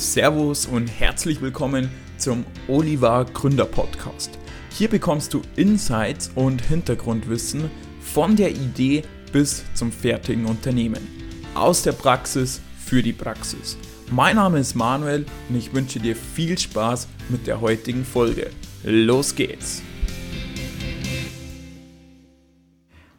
Servus und herzlich willkommen zum Oliver Gründer Podcast. Hier bekommst du Insights und Hintergrundwissen von der Idee bis zum fertigen Unternehmen. Aus der Praxis für die Praxis. Mein Name ist Manuel und ich wünsche dir viel Spaß mit der heutigen Folge. Los geht's!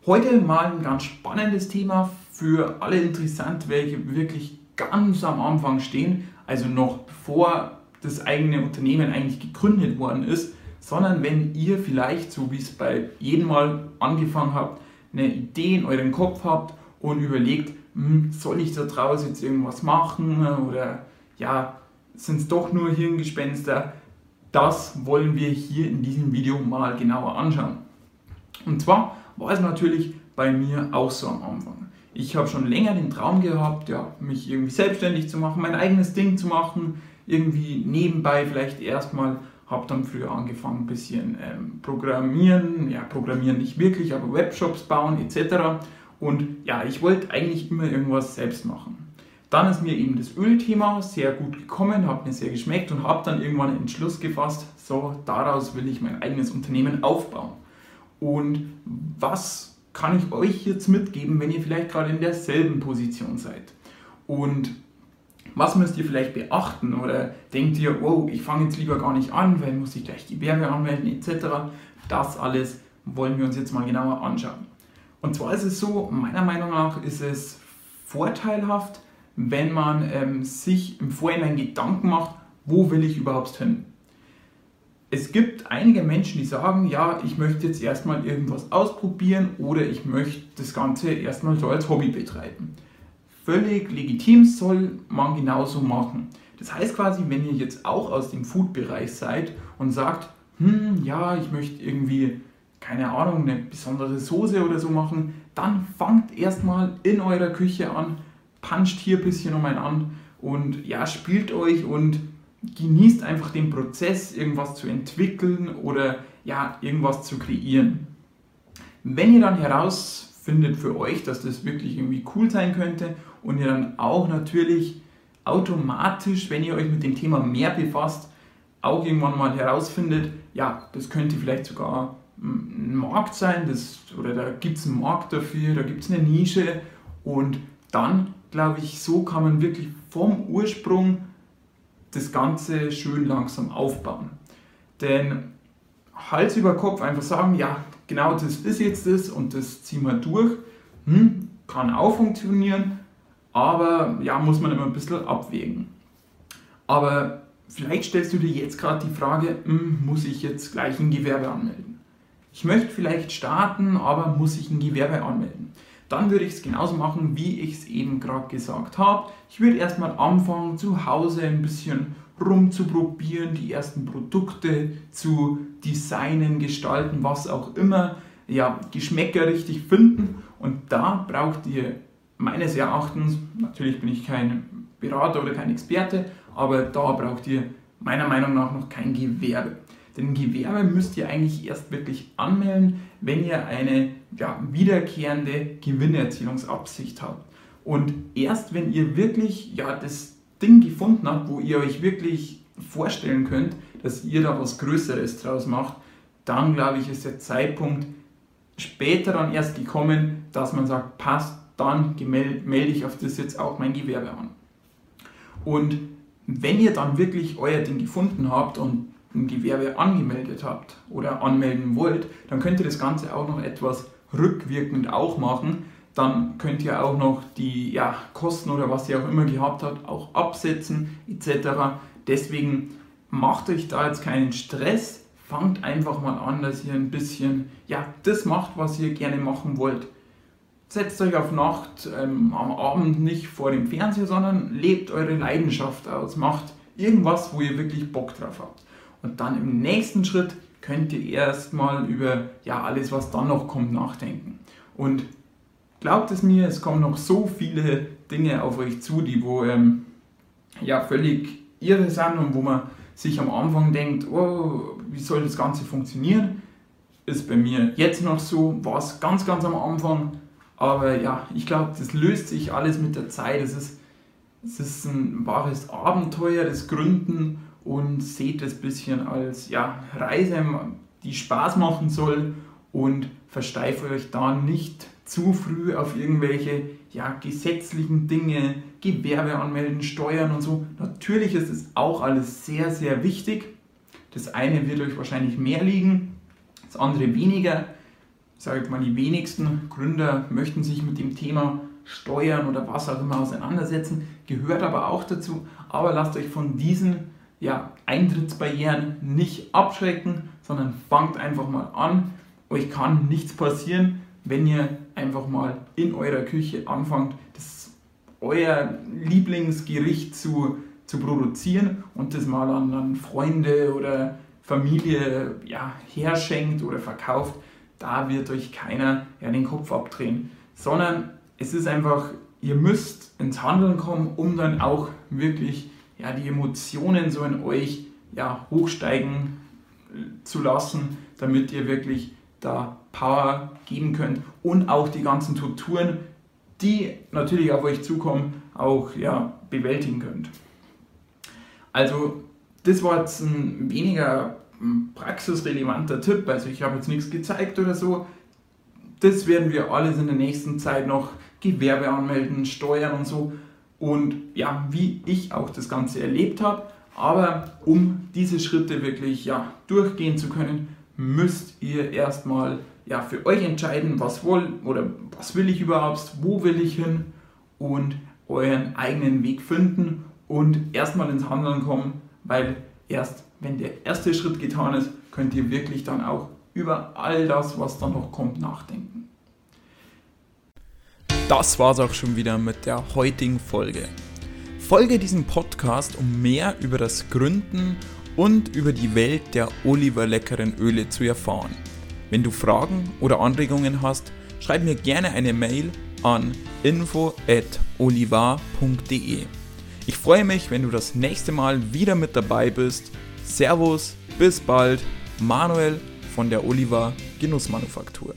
Heute mal ein ganz spannendes Thema für alle interessant, welche wirklich ganz am Anfang stehen, also noch bevor das eigene Unternehmen eigentlich gegründet worden ist, sondern wenn ihr vielleicht, so wie es bei jedem Mal angefangen habt, eine Idee in eurem Kopf habt und überlegt, hm, soll ich da draußen jetzt irgendwas machen oder ja, sind es doch nur Hirngespenster? Das wollen wir hier in diesem Video mal genauer anschauen. Und zwar war es natürlich bei mir auch so am Anfang ich habe schon länger den Traum gehabt, ja, mich irgendwie selbstständig zu machen, mein eigenes Ding zu machen, irgendwie nebenbei vielleicht erstmal, habe dann früher angefangen ein bisschen ähm, programmieren, ja, programmieren nicht wirklich, aber Webshops bauen etc. Und ja, ich wollte eigentlich immer irgendwas selbst machen. Dann ist mir eben das Ölthema sehr gut gekommen, hat mir sehr geschmeckt und habe dann irgendwann den Entschluss gefasst, so daraus will ich mein eigenes Unternehmen aufbauen. Und was kann ich euch jetzt mitgeben, wenn ihr vielleicht gerade in derselben Position seid. Und was müsst ihr vielleicht beachten oder denkt ihr, wow, ich fange jetzt lieber gar nicht an, weil muss ich gleich Gewerbe anmelden etc. Das alles wollen wir uns jetzt mal genauer anschauen. Und zwar ist es so, meiner Meinung nach ist es vorteilhaft, wenn man ähm, sich im Vorhinein Gedanken macht, wo will ich überhaupt hin es gibt einige Menschen, die sagen, ja, ich möchte jetzt erstmal irgendwas ausprobieren oder ich möchte das Ganze erstmal so als Hobby betreiben. Völlig legitim soll man genauso machen. Das heißt quasi, wenn ihr jetzt auch aus dem Food-Bereich seid und sagt, hm, ja, ich möchte irgendwie, keine Ahnung, eine besondere Soße oder so machen, dann fangt erstmal in eurer Küche an, puncht hier ein bisschen um ein an und ja, spielt euch und genießt einfach den Prozess, irgendwas zu entwickeln oder ja, irgendwas zu kreieren. Wenn ihr dann herausfindet für euch, dass das wirklich irgendwie cool sein könnte und ihr dann auch natürlich automatisch, wenn ihr euch mit dem Thema mehr befasst, auch irgendwann mal herausfindet, ja, das könnte vielleicht sogar ein Markt sein, das, oder da gibt es einen Markt dafür, da gibt es eine Nische und dann, glaube ich, so kann man wirklich vom Ursprung das Ganze schön langsam aufbauen. Denn Hals über Kopf einfach sagen, ja, genau das ist jetzt das und das ziehen wir durch, hm, kann auch funktionieren, aber ja, muss man immer ein bisschen abwägen. Aber vielleicht stellst du dir jetzt gerade die Frage, hm, muss ich jetzt gleich ein Gewerbe anmelden? Ich möchte vielleicht starten, aber muss ich ein Gewerbe anmelden? Dann würde ich es genauso machen, wie ich es eben gerade gesagt habe. Ich würde erstmal anfangen, zu Hause ein bisschen rumzuprobieren, die ersten Produkte zu designen, gestalten, was auch immer. Ja, Geschmäcker richtig finden und da braucht ihr meines Erachtens, natürlich bin ich kein Berater oder kein Experte, aber da braucht ihr meiner Meinung nach noch kein Gewerbe. Denn Gewerbe müsst ihr eigentlich erst wirklich anmelden, wenn ihr eine ja, wiederkehrende Gewinnerzielungsabsicht habt. Und erst wenn ihr wirklich ja, das Ding gefunden habt, wo ihr euch wirklich vorstellen könnt, dass ihr da was Größeres draus macht, dann glaube ich, ist der Zeitpunkt später dann erst gekommen, dass man sagt, passt, dann melde ich auf das jetzt auch mein Gewerbe an. Und wenn ihr dann wirklich euer Ding gefunden habt und Gewerbe angemeldet habt oder anmelden wollt, dann könnt ihr das Ganze auch noch etwas rückwirkend auch machen. Dann könnt ihr auch noch die ja, Kosten oder was ihr auch immer gehabt habt, auch absetzen etc. Deswegen macht euch da jetzt keinen Stress, fangt einfach mal an, dass ihr ein bisschen ja, das macht, was ihr gerne machen wollt. Setzt euch auf Nacht ähm, am Abend nicht vor dem Fernseher, sondern lebt eure Leidenschaft aus. Macht irgendwas, wo ihr wirklich Bock drauf habt. Und dann im nächsten Schritt könnt ihr erstmal über ja, alles, was dann noch kommt, nachdenken. Und glaubt es mir, es kommen noch so viele Dinge auf euch zu, die wo ähm, ja, völlig irre sind und wo man sich am Anfang denkt, oh, wie soll das Ganze funktionieren? Ist bei mir jetzt noch so, war es ganz, ganz am Anfang. Aber ja, ich glaube, das löst sich alles mit der Zeit. Es ist Es ist ein wahres Abenteuer, das Gründen und seht es ein bisschen als ja, Reise, die Spaß machen soll und versteift euch da nicht zu früh auf irgendwelche ja, gesetzlichen Dinge, Gewerbe anmelden, Steuern und so. Natürlich ist es auch alles sehr, sehr wichtig. Das eine wird euch wahrscheinlich mehr liegen, das andere weniger. Sage ich mal, die wenigsten Gründer möchten sich mit dem Thema Steuern oder was auch immer auseinandersetzen, gehört aber auch dazu. Aber lasst euch von diesen ja, Eintrittsbarrieren nicht abschrecken, sondern fangt einfach mal an. Euch kann nichts passieren, wenn ihr einfach mal in eurer Küche anfangt, das euer Lieblingsgericht zu, zu produzieren und das mal an, an Freunde oder Familie ja, herschenkt oder verkauft, da wird euch keiner ja, den Kopf abdrehen, sondern es ist einfach, ihr müsst ins Handeln kommen, um dann auch wirklich ja, die Emotionen so in euch ja, hochsteigen äh, zu lassen, damit ihr wirklich da Power geben könnt und auch die ganzen Torturen, die natürlich auf euch zukommen, auch ja, bewältigen könnt. Also das war jetzt ein weniger hm, praxisrelevanter Tipp, also ich habe jetzt nichts gezeigt oder so. Das werden wir alles in der nächsten Zeit noch Gewerbe anmelden, Steuern und so. Und ja, wie ich auch das Ganze erlebt habe. Aber um diese Schritte wirklich ja, durchgehen zu können, müsst ihr erstmal ja, für euch entscheiden, was wohl oder was will ich überhaupt, wo will ich hin und euren eigenen Weg finden und erstmal ins Handeln kommen, weil erst wenn der erste Schritt getan ist, könnt ihr wirklich dann auch über all das, was dann noch kommt, nachdenken. Das war's auch schon wieder mit der heutigen Folge. Folge diesem Podcast, um mehr über das Gründen und über die Welt der Oliver leckeren Öle zu erfahren. Wenn du Fragen oder Anregungen hast, schreib mir gerne eine Mail an info@olivar.de. Ich freue mich, wenn du das nächste Mal wieder mit dabei bist. Servus, bis bald, Manuel von der Oliver Genussmanufaktur.